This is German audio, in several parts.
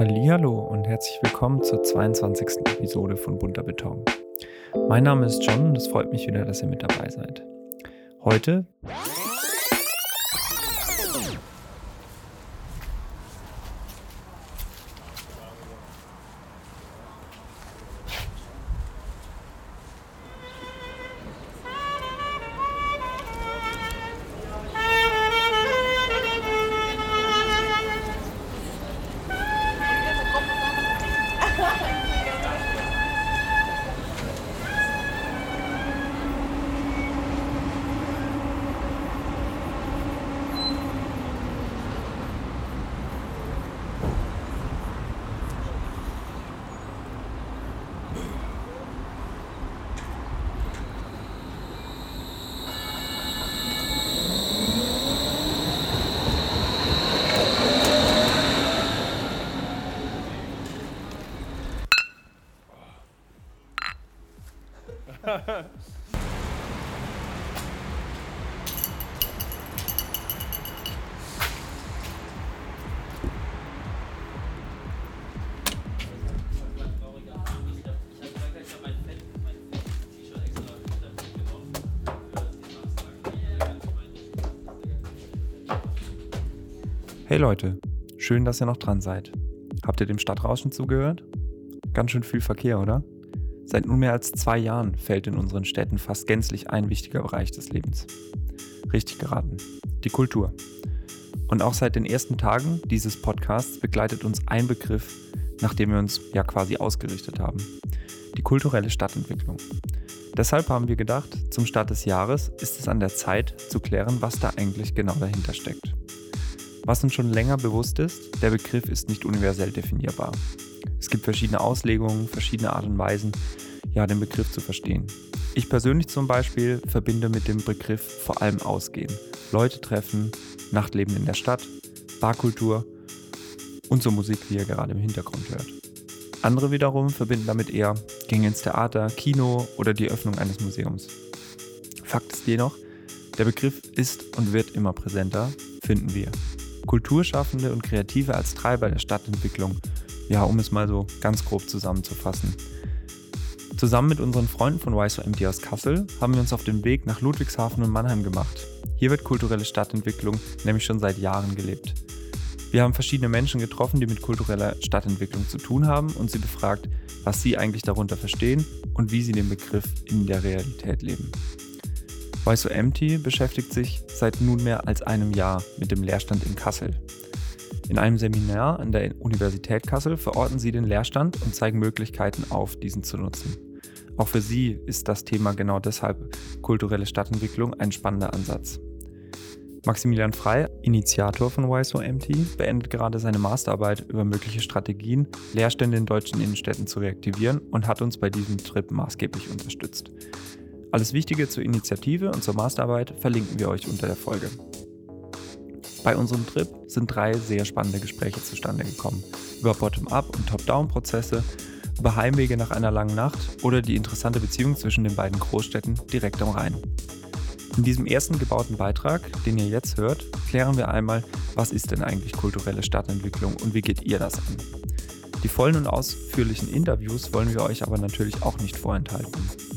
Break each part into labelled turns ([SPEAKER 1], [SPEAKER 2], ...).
[SPEAKER 1] Hallo und herzlich willkommen zur 22. Episode von Bunter Beton. Mein Name ist John und es freut mich wieder, dass ihr mit dabei seid. Heute Hey Leute, schön, dass ihr noch dran seid. Habt ihr dem Stadtrauschen zugehört? Ganz schön viel Verkehr, oder? Seit nunmehr als zwei Jahren fällt in unseren Städten fast gänzlich ein wichtiger Bereich des Lebens. Richtig geraten. Die Kultur. Und auch seit den ersten Tagen dieses Podcasts begleitet uns ein Begriff, nach dem wir uns ja quasi ausgerichtet haben. Die kulturelle Stadtentwicklung. Deshalb haben wir gedacht, zum Start des Jahres ist es an der Zeit zu klären, was da eigentlich genau dahinter steckt. Was uns schon länger bewusst ist, der Begriff ist nicht universell definierbar. Es gibt verschiedene Auslegungen, verschiedene Art und Weisen, ja, den Begriff zu verstehen. Ich persönlich zum Beispiel verbinde mit dem Begriff vor allem Ausgehen, Leute treffen, Nachtleben in der Stadt, Barkultur und so Musik, wie ihr gerade im Hintergrund hört. Andere wiederum verbinden damit eher Gänge ins Theater, Kino oder die Öffnung eines Museums. Fakt ist jedoch, der Begriff ist und wird immer präsenter, finden wir. Kulturschaffende und Kreative als Treiber der Stadtentwicklung, ja, um es mal so ganz grob zusammenzufassen. Zusammen mit unseren Freunden von YSOMD aus Kassel haben wir uns auf den Weg nach Ludwigshafen und Mannheim gemacht. Hier wird kulturelle Stadtentwicklung nämlich schon seit Jahren gelebt. Wir haben verschiedene Menschen getroffen, die mit kultureller Stadtentwicklung zu tun haben und sie befragt, was sie eigentlich darunter verstehen und wie sie den Begriff in der Realität leben. Why So Empty beschäftigt sich seit nunmehr als einem Jahr mit dem Leerstand in Kassel. In einem Seminar an der Universität Kassel verorten sie den Leerstand und zeigen Möglichkeiten auf, diesen zu nutzen. Auch für sie ist das Thema genau deshalb kulturelle Stadtentwicklung ein spannender Ansatz. Maximilian Frei, Initiator von YSOMT, beendet gerade seine Masterarbeit über mögliche Strategien, Leerstände in deutschen Innenstädten zu reaktivieren und hat uns bei diesem Trip maßgeblich unterstützt. Alles Wichtige zur Initiative und zur Masterarbeit verlinken wir euch unter der Folge. Bei unserem Trip sind drei sehr spannende Gespräche zustande gekommen. Über Bottom-up und Top-down-Prozesse, über Heimwege nach einer langen Nacht oder die interessante Beziehung zwischen den beiden Großstädten direkt am Rhein. In diesem ersten gebauten Beitrag, den ihr jetzt hört, klären wir einmal, was ist denn eigentlich kulturelle Stadtentwicklung und wie geht ihr das an? Die vollen und ausführlichen Interviews wollen wir euch aber natürlich auch nicht vorenthalten.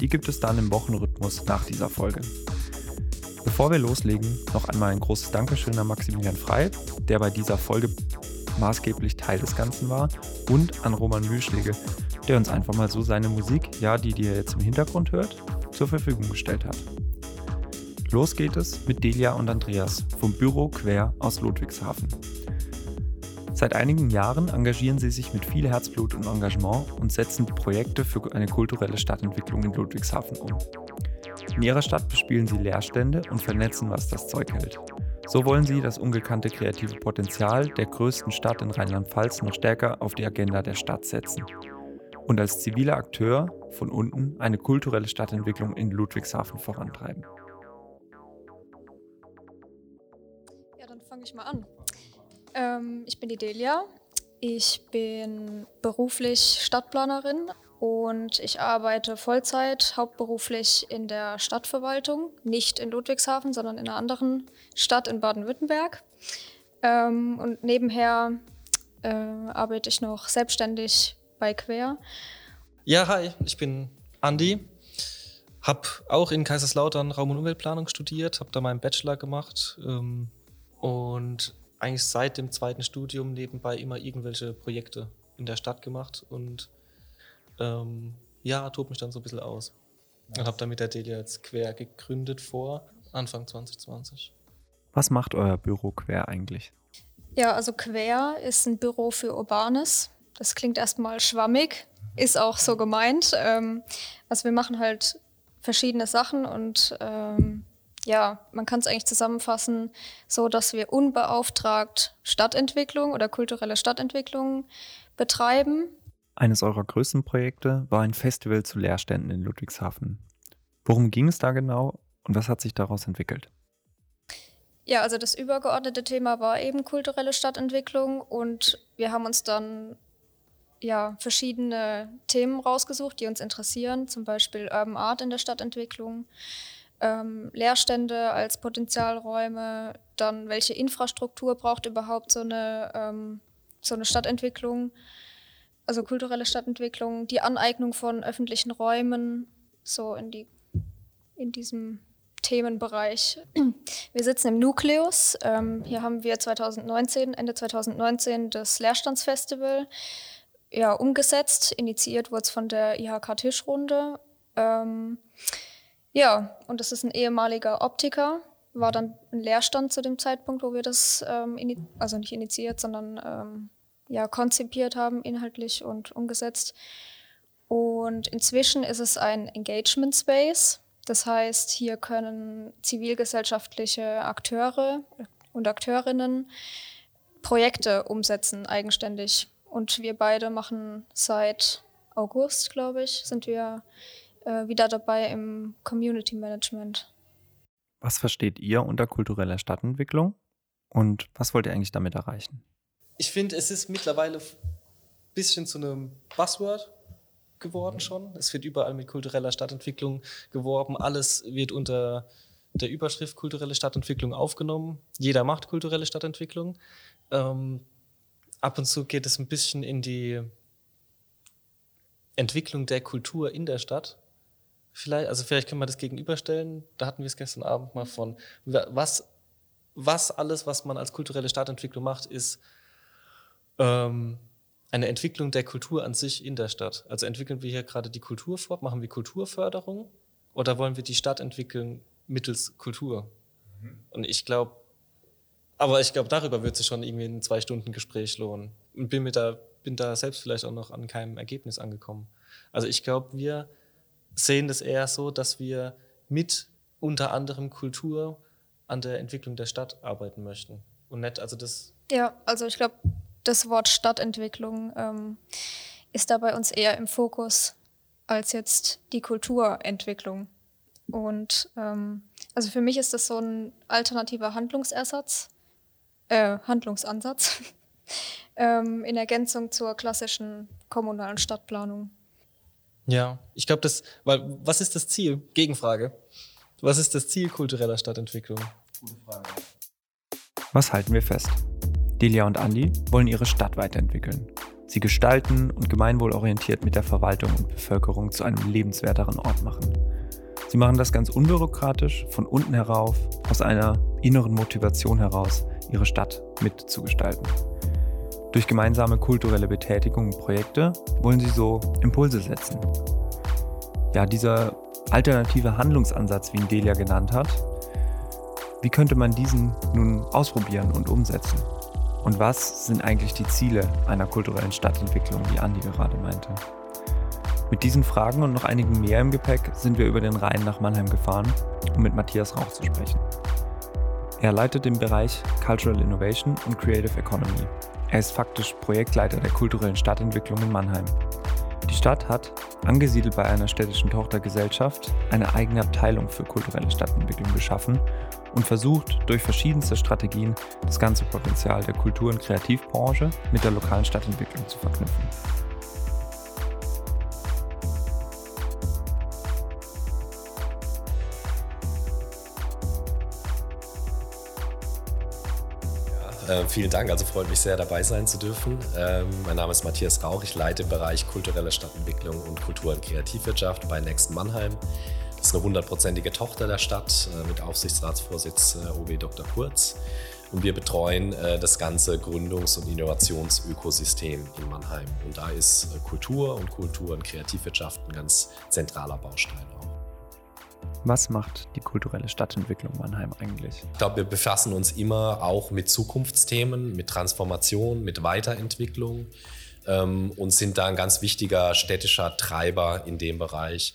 [SPEAKER 1] Die gibt es dann im Wochenrhythmus nach dieser Folge. Bevor wir loslegen, noch einmal ein großes Dankeschön an Maximilian Frei, der bei dieser Folge maßgeblich Teil des Ganzen war, und an Roman Mühlschläge, der uns einfach mal so seine Musik, ja, die, die ihr jetzt im Hintergrund hört, zur Verfügung gestellt hat. Los geht es mit Delia und Andreas vom Büro Quer aus Ludwigshafen. Seit einigen Jahren engagieren sie sich mit viel Herzblut und Engagement und setzen Projekte für eine kulturelle Stadtentwicklung in Ludwigshafen um. In ihrer Stadt bespielen sie Leerstände und vernetzen, was das Zeug hält. So wollen sie das ungekannte kreative Potenzial der größten Stadt in Rheinland-Pfalz noch stärker auf die Agenda der Stadt setzen. Und als ziviler Akteur von unten eine kulturelle Stadtentwicklung in Ludwigshafen vorantreiben.
[SPEAKER 2] Ja, dann fange ich mal an. Ähm, ich bin die Delia. Ich bin beruflich Stadtplanerin und ich arbeite Vollzeit, hauptberuflich in der Stadtverwaltung, nicht in Ludwigshafen, sondern in einer anderen Stadt in Baden-Württemberg. Ähm, und nebenher äh, arbeite ich noch selbstständig bei Quer.
[SPEAKER 3] Ja, hi, ich bin Andi. Hab auch in Kaiserslautern Raum- und Umweltplanung studiert, habe da meinen Bachelor gemacht ähm, und eigentlich seit dem zweiten Studium nebenbei immer irgendwelche Projekte in der Stadt gemacht und ähm, ja, tobt mich dann so ein bisschen aus. Nice. Und habe dann mit der Delia jetzt quer gegründet vor Anfang 2020.
[SPEAKER 1] Was macht euer Büro quer eigentlich?
[SPEAKER 2] Ja, also quer ist ein Büro für Urbanes. Das klingt erstmal schwammig, ist auch so gemeint. Ähm, also wir machen halt verschiedene Sachen und ähm, ja, man kann es eigentlich zusammenfassen, so dass wir unbeauftragt Stadtentwicklung oder kulturelle Stadtentwicklung betreiben.
[SPEAKER 1] Eines eurer größten Projekte war ein Festival zu Leerständen in Ludwigshafen. Worum ging es da genau und was hat sich daraus entwickelt?
[SPEAKER 2] Ja, also das übergeordnete Thema war eben kulturelle Stadtentwicklung und wir haben uns dann ja, verschiedene Themen rausgesucht, die uns interessieren, zum Beispiel Urban Art in der Stadtentwicklung, ähm, Leerstände als Potenzialräume, dann welche Infrastruktur braucht überhaupt so eine, ähm, so eine Stadtentwicklung, also kulturelle Stadtentwicklung, die Aneignung von öffentlichen Räumen, so in, die, in diesem Themenbereich. Wir sitzen im Nukleus. Ähm, hier haben wir 2019, Ende 2019 das Leerstandsfestival ja, umgesetzt. Initiiert wurde es von der IHK-Tischrunde. Ähm, ja, und das ist ein ehemaliger Optiker. War dann ein Leerstand zu dem Zeitpunkt, wo wir das, ähm, also nicht initiiert, sondern ähm, ja, konzipiert haben, inhaltlich und umgesetzt. Und inzwischen ist es ein Engagement Space. Das heißt, hier können zivilgesellschaftliche Akteure und Akteurinnen Projekte umsetzen, eigenständig. Und wir beide machen seit August, glaube ich, sind wir äh, wieder dabei im Community Management.
[SPEAKER 1] Was versteht ihr unter kultureller Stadtentwicklung und was wollt ihr eigentlich damit erreichen?
[SPEAKER 3] Ich finde, es ist mittlerweile ein bisschen zu einem Buzzword geworden schon. Es wird überall mit kultureller Stadtentwicklung geworben. Alles wird unter der Überschrift kulturelle Stadtentwicklung aufgenommen. Jeder macht kulturelle Stadtentwicklung. Ähm, ab und zu geht es ein bisschen in die Entwicklung der Kultur in der Stadt. Vielleicht, also vielleicht können wir das gegenüberstellen. Da hatten wir es gestern Abend mal von. Was, was alles, was man als kulturelle Stadtentwicklung macht, ist ähm, eine Entwicklung der Kultur an sich in der Stadt. Also entwickeln wir hier gerade die Kultur fort, machen wir Kulturförderung oder wollen wir die Stadt entwickeln mittels Kultur? Mhm. Und ich glaube, aber ich glaube, darüber wird sich schon irgendwie ein zwei Stunden Gespräch lohnen. Und bin mir da, bin da selbst vielleicht auch noch an keinem Ergebnis angekommen. Also ich glaube, wir sehen das eher so, dass wir mit unter anderem Kultur an der Entwicklung der Stadt arbeiten möchten. Und nicht, also das.
[SPEAKER 2] Ja, also ich glaube, das Wort Stadtentwicklung ähm, ist da bei uns eher im Fokus als jetzt die Kulturentwicklung. Und ähm, also für mich ist das so ein alternativer Handlungsersatz, äh, Handlungsansatz ähm, in Ergänzung zur klassischen kommunalen Stadtplanung.
[SPEAKER 3] Ja, ich glaube, das, weil was ist das Ziel? Gegenfrage. Was ist das Ziel kultureller Stadtentwicklung? Gute Frage.
[SPEAKER 1] Was halten wir fest? Delia und Andi wollen ihre Stadt weiterentwickeln. Sie gestalten und gemeinwohlorientiert mit der Verwaltung und Bevölkerung zu einem lebenswerteren Ort machen. Sie machen das ganz unbürokratisch, von unten herauf, aus einer inneren Motivation heraus, ihre Stadt mitzugestalten. Durch gemeinsame kulturelle Betätigung und Projekte wollen sie so Impulse setzen. Ja, dieser alternative Handlungsansatz, wie ihn Delia genannt hat, wie könnte man diesen nun ausprobieren und umsetzen? Und was sind eigentlich die Ziele einer kulturellen Stadtentwicklung, wie Andi gerade meinte? Mit diesen Fragen und noch einigen mehr im Gepäck sind wir über den Rhein nach Mannheim gefahren, um mit Matthias Rauch zu sprechen. Er leitet den Bereich Cultural Innovation und Creative Economy. Er ist faktisch Projektleiter der kulturellen Stadtentwicklung in Mannheim. Die Stadt hat, angesiedelt bei einer städtischen Tochtergesellschaft, eine eigene Abteilung für kulturelle Stadtentwicklung geschaffen und versucht durch verschiedenste Strategien das ganze Potenzial der Kultur- und Kreativbranche mit der lokalen Stadtentwicklung zu verknüpfen.
[SPEAKER 4] äh, vielen Dank. Also freut mich sehr, dabei sein zu dürfen. Ähm, mein Name ist Matthias Rauch. Ich leite im Bereich kulturelle Stadtentwicklung und Kultur- und Kreativwirtschaft bei Next Mannheim. Das ist eine hundertprozentige Tochter der Stadt äh, mit Aufsichtsratsvorsitz äh, OB Dr. Kurz. Und wir betreuen äh, das ganze Gründungs- und Innovationsökosystem in Mannheim. Und da ist Kultur und Kultur- und Kreativwirtschaft ein ganz zentraler Baustein auch.
[SPEAKER 1] Was macht die kulturelle Stadtentwicklung Mannheim eigentlich?
[SPEAKER 4] Ich glaube, wir befassen uns immer auch mit Zukunftsthemen, mit Transformation, mit Weiterentwicklung ähm, und sind da ein ganz wichtiger städtischer Treiber in dem Bereich.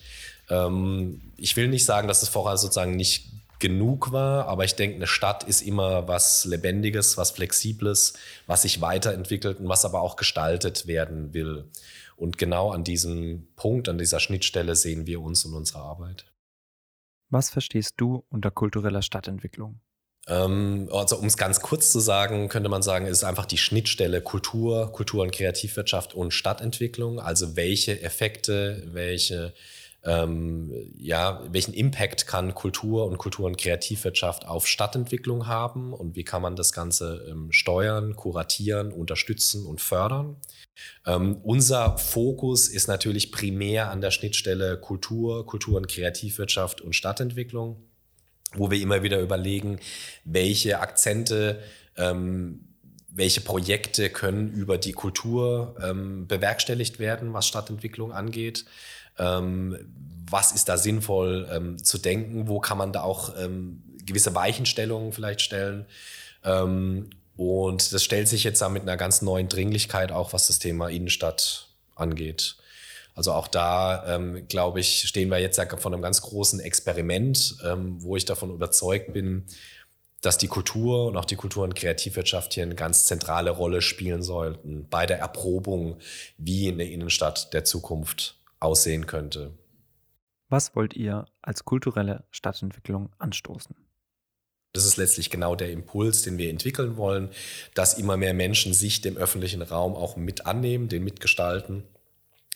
[SPEAKER 4] Ähm, ich will nicht sagen, dass es vorher sozusagen nicht genug war, aber ich denke, eine Stadt ist immer was Lebendiges, was Flexibles, was sich weiterentwickelt und was aber auch gestaltet werden will. Und genau an diesem Punkt, an dieser Schnittstelle sehen wir uns und unsere Arbeit.
[SPEAKER 1] Was verstehst du unter kultureller Stadtentwicklung?
[SPEAKER 4] Ähm, also um es ganz kurz zu sagen, könnte man sagen, es ist einfach die Schnittstelle Kultur, Kultur- und Kreativwirtschaft und Stadtentwicklung. Also welche Effekte, welche ähm, ja, welchen Impact kann Kultur und Kultur- und Kreativwirtschaft auf Stadtentwicklung haben und wie kann man das Ganze ähm, steuern, kuratieren, unterstützen und fördern. Ähm, unser Fokus ist natürlich primär an der Schnittstelle Kultur, Kultur- und Kreativwirtschaft und Stadtentwicklung, wo wir immer wieder überlegen, welche Akzente ähm, welche Projekte können über die Kultur ähm, bewerkstelligt werden, was Stadtentwicklung angeht. Ähm, was ist da sinnvoll ähm, zu denken? Wo kann man da auch ähm, gewisse Weichenstellungen vielleicht stellen? Und das stellt sich jetzt da mit einer ganz neuen Dringlichkeit auch, was das Thema Innenstadt angeht. Also auch da, ähm, glaube ich, stehen wir jetzt ja vor einem ganz großen Experiment, ähm, wo ich davon überzeugt bin, dass die Kultur und auch die Kultur- und Kreativwirtschaft hier eine ganz zentrale Rolle spielen sollten bei der Erprobung, wie eine Innenstadt der Zukunft aussehen könnte.
[SPEAKER 1] Was wollt ihr als kulturelle Stadtentwicklung anstoßen?
[SPEAKER 4] Das ist letztlich genau der Impuls, den wir entwickeln wollen, dass immer mehr Menschen sich dem öffentlichen Raum auch mit annehmen, den mitgestalten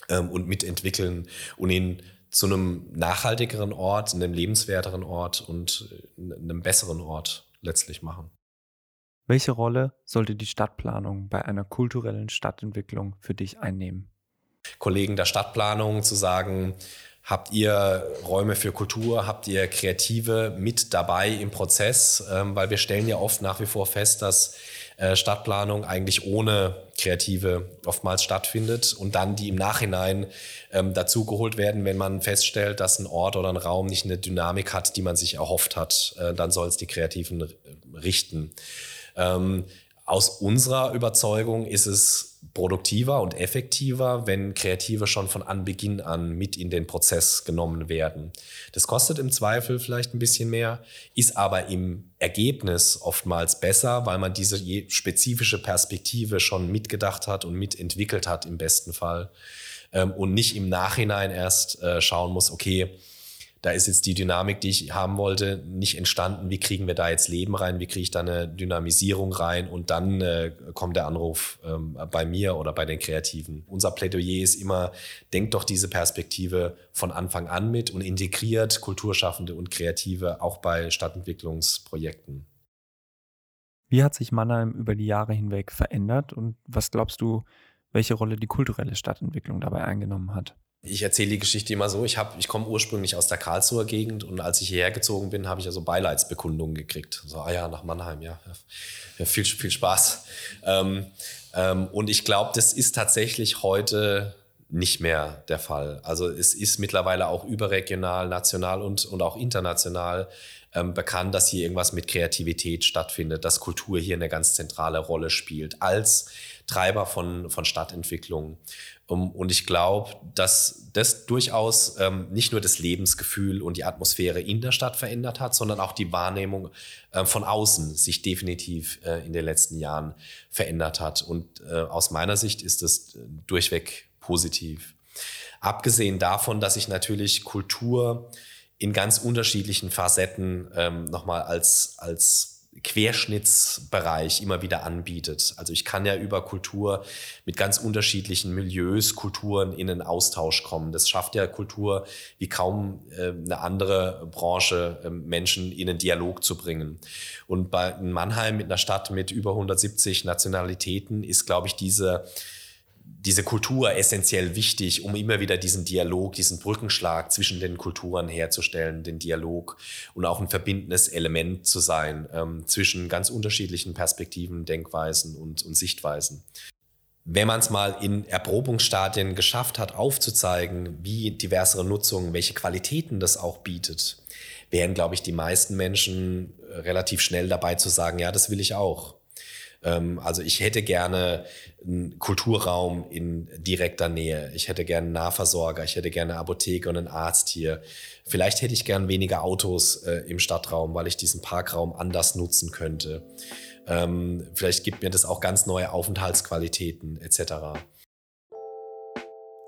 [SPEAKER 4] ähm, und mitentwickeln und ihn zu einem nachhaltigeren Ort, einem lebenswerteren Ort und äh, einem besseren Ort letztlich machen.
[SPEAKER 1] Welche Rolle sollte die Stadtplanung bei einer kulturellen Stadtentwicklung für dich einnehmen?
[SPEAKER 4] Kollegen der Stadtplanung zu sagen, habt ihr Räume für Kultur, habt ihr Kreative mit dabei im Prozess, ähm, weil wir stellen ja oft nach wie vor fest, dass äh, Stadtplanung eigentlich ohne Kreative oftmals stattfindet und dann die im Nachhinein ähm, dazugeholt werden, wenn man feststellt, dass ein Ort oder ein Raum nicht eine Dynamik hat, die man sich erhofft hat, äh, dann soll es die Kreativen richten. Ähm, aus unserer Überzeugung ist es produktiver und effektiver, wenn Kreative schon von Anbeginn an mit in den Prozess genommen werden. Das kostet im Zweifel vielleicht ein bisschen mehr, ist aber im Ergebnis oftmals besser, weil man diese spezifische Perspektive schon mitgedacht hat und mitentwickelt hat im besten Fall ähm, und nicht im Nachhinein erst äh, schauen muss, okay, da ist jetzt die Dynamik, die ich haben wollte, nicht entstanden. Wie kriegen wir da jetzt Leben rein? Wie kriege ich da eine Dynamisierung rein? Und dann äh, kommt der Anruf ähm, bei mir oder bei den Kreativen. Unser Plädoyer ist immer, denkt doch diese Perspektive von Anfang an mit und integriert Kulturschaffende und Kreative auch bei Stadtentwicklungsprojekten.
[SPEAKER 1] Wie hat sich Mannheim über die Jahre hinweg verändert und was glaubst du, welche Rolle die kulturelle Stadtentwicklung dabei eingenommen hat?
[SPEAKER 4] Ich erzähle die Geschichte immer so. Ich, ich komme ursprünglich aus der Karlsruher Gegend und als ich hierher gezogen bin, habe ich ja so Beileidsbekundungen gekriegt. So, ah ja, nach Mannheim, ja. ja viel, viel Spaß. Ähm, ähm, und ich glaube, das ist tatsächlich heute nicht mehr der Fall. Also es ist mittlerweile auch überregional, national und, und auch international ähm, bekannt, dass hier irgendwas mit Kreativität stattfindet, dass Kultur hier eine ganz zentrale Rolle spielt als Treiber von, von Stadtentwicklung. Um, und ich glaube, dass das durchaus ähm, nicht nur das Lebensgefühl und die Atmosphäre in der Stadt verändert hat, sondern auch die Wahrnehmung äh, von außen sich definitiv äh, in den letzten Jahren verändert hat. Und äh, aus meiner Sicht ist das äh, durchweg positiv. Abgesehen davon, dass ich natürlich Kultur in ganz unterschiedlichen Facetten ähm, nochmal als, als Querschnittsbereich immer wieder anbietet. Also ich kann ja über Kultur mit ganz unterschiedlichen Milieus, Kulturen in einen Austausch kommen. Das schafft ja Kultur wie kaum äh, eine andere Branche, äh, Menschen in einen Dialog zu bringen. Und bei Mannheim mit einer Stadt mit über 170 Nationalitäten ist, glaube ich, diese diese Kultur essentiell wichtig, um immer wieder diesen Dialog, diesen Brückenschlag zwischen den Kulturen herzustellen, den Dialog und auch ein verbindendes Element zu sein ähm, zwischen ganz unterschiedlichen Perspektiven, Denkweisen und, und Sichtweisen. Wenn man es mal in Erprobungsstadien geschafft hat, aufzuzeigen, wie diversere Nutzungen, welche Qualitäten das auch bietet, wären, glaube ich, die meisten Menschen relativ schnell dabei zu sagen, ja, das will ich auch. Ähm, also ich hätte gerne einen Kulturraum in direkter Nähe. Ich hätte gerne einen Nahversorger. Ich hätte gerne eine Apotheke und einen Arzt hier. Vielleicht hätte ich gern weniger Autos äh, im Stadtraum, weil ich diesen Parkraum anders nutzen könnte. Ähm, vielleicht gibt mir das auch ganz neue Aufenthaltsqualitäten etc.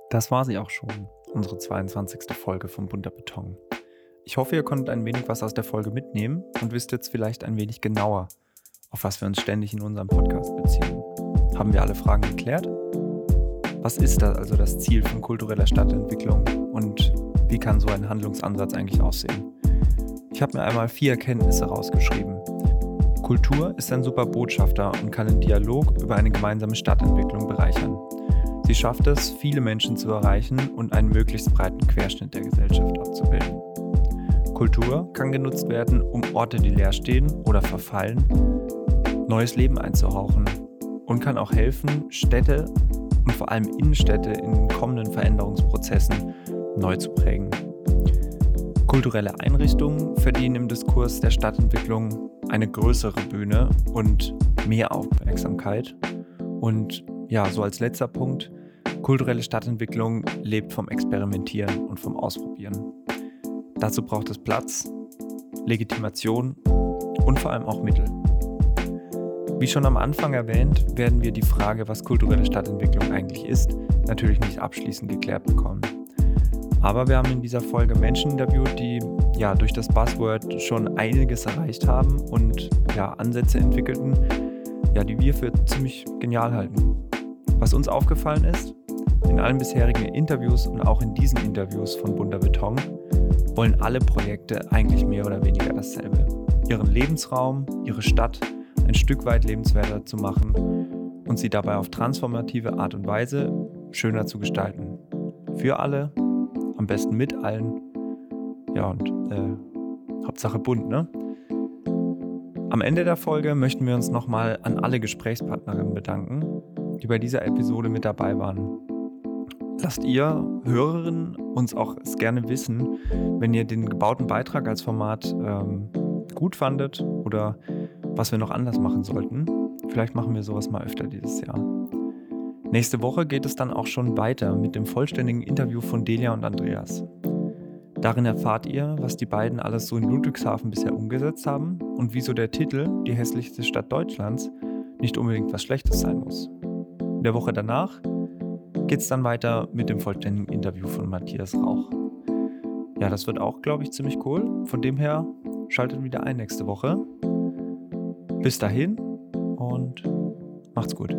[SPEAKER 1] Das war sie auch schon, unsere 22. Folge von Bunter Beton. Ich hoffe, ihr konntet ein wenig was aus der Folge mitnehmen und wisst jetzt vielleicht ein wenig genauer, auf was wir uns ständig in unserem Podcast beziehen. Haben wir alle Fragen geklärt? Was ist da also das Ziel von kultureller Stadtentwicklung und wie kann so ein Handlungsansatz eigentlich aussehen? Ich habe mir einmal vier Erkenntnisse rausgeschrieben. Kultur ist ein super Botschafter und kann den Dialog über eine gemeinsame Stadtentwicklung bereichern. Sie schafft es, viele Menschen zu erreichen und einen möglichst breiten Querschnitt der Gesellschaft abzubilden. Kultur kann genutzt werden, um Orte, die leer stehen oder verfallen, neues Leben einzuhauchen und kann auch helfen, Städte und vor allem Innenstädte in kommenden Veränderungsprozessen neu zu prägen. Kulturelle Einrichtungen verdienen im Diskurs der Stadtentwicklung eine größere Bühne und mehr Aufmerksamkeit. Und ja, so als letzter Punkt, kulturelle Stadtentwicklung lebt vom Experimentieren und vom Ausprobieren. Dazu braucht es Platz, Legitimation und vor allem auch Mittel. Wie schon am Anfang erwähnt, werden wir die Frage, was kulturelle Stadtentwicklung eigentlich ist, natürlich nicht abschließend geklärt bekommen. Aber wir haben in dieser Folge Menschen interviewt, die ja durch das Buzzword schon einiges erreicht haben und ja Ansätze entwickelten, ja, die wir für ziemlich genial halten. Was uns aufgefallen ist, in allen bisherigen Interviews und auch in diesen Interviews von Bunter Beton wollen alle Projekte eigentlich mehr oder weniger dasselbe. Ihren Lebensraum, ihre Stadt ein Stück weit lebenswerter zu machen und sie dabei auf transformative Art und Weise schöner zu gestalten. Für alle, am besten mit allen. Ja, und äh, Hauptsache bunt, ne? Am Ende der Folge möchten wir uns nochmal an alle Gesprächspartnerinnen bedanken, die bei dieser Episode mit dabei waren. Lasst ihr Hörerinnen uns auch gerne wissen, wenn ihr den gebauten Beitrag als Format ähm, gut fandet oder was wir noch anders machen sollten. Vielleicht machen wir sowas mal öfter dieses Jahr. Nächste Woche geht es dann auch schon weiter mit dem vollständigen Interview von Delia und Andreas. Darin erfahrt ihr, was die beiden alles so in Ludwigshafen bisher umgesetzt haben und wieso der Titel Die hässlichste Stadt Deutschlands nicht unbedingt was Schlechtes sein muss. In der Woche danach geht es dann weiter mit dem vollständigen Interview von Matthias Rauch. Ja, das wird auch, glaube ich, ziemlich cool. Von dem her schaltet wieder ein nächste Woche. Bis dahin und macht's gut.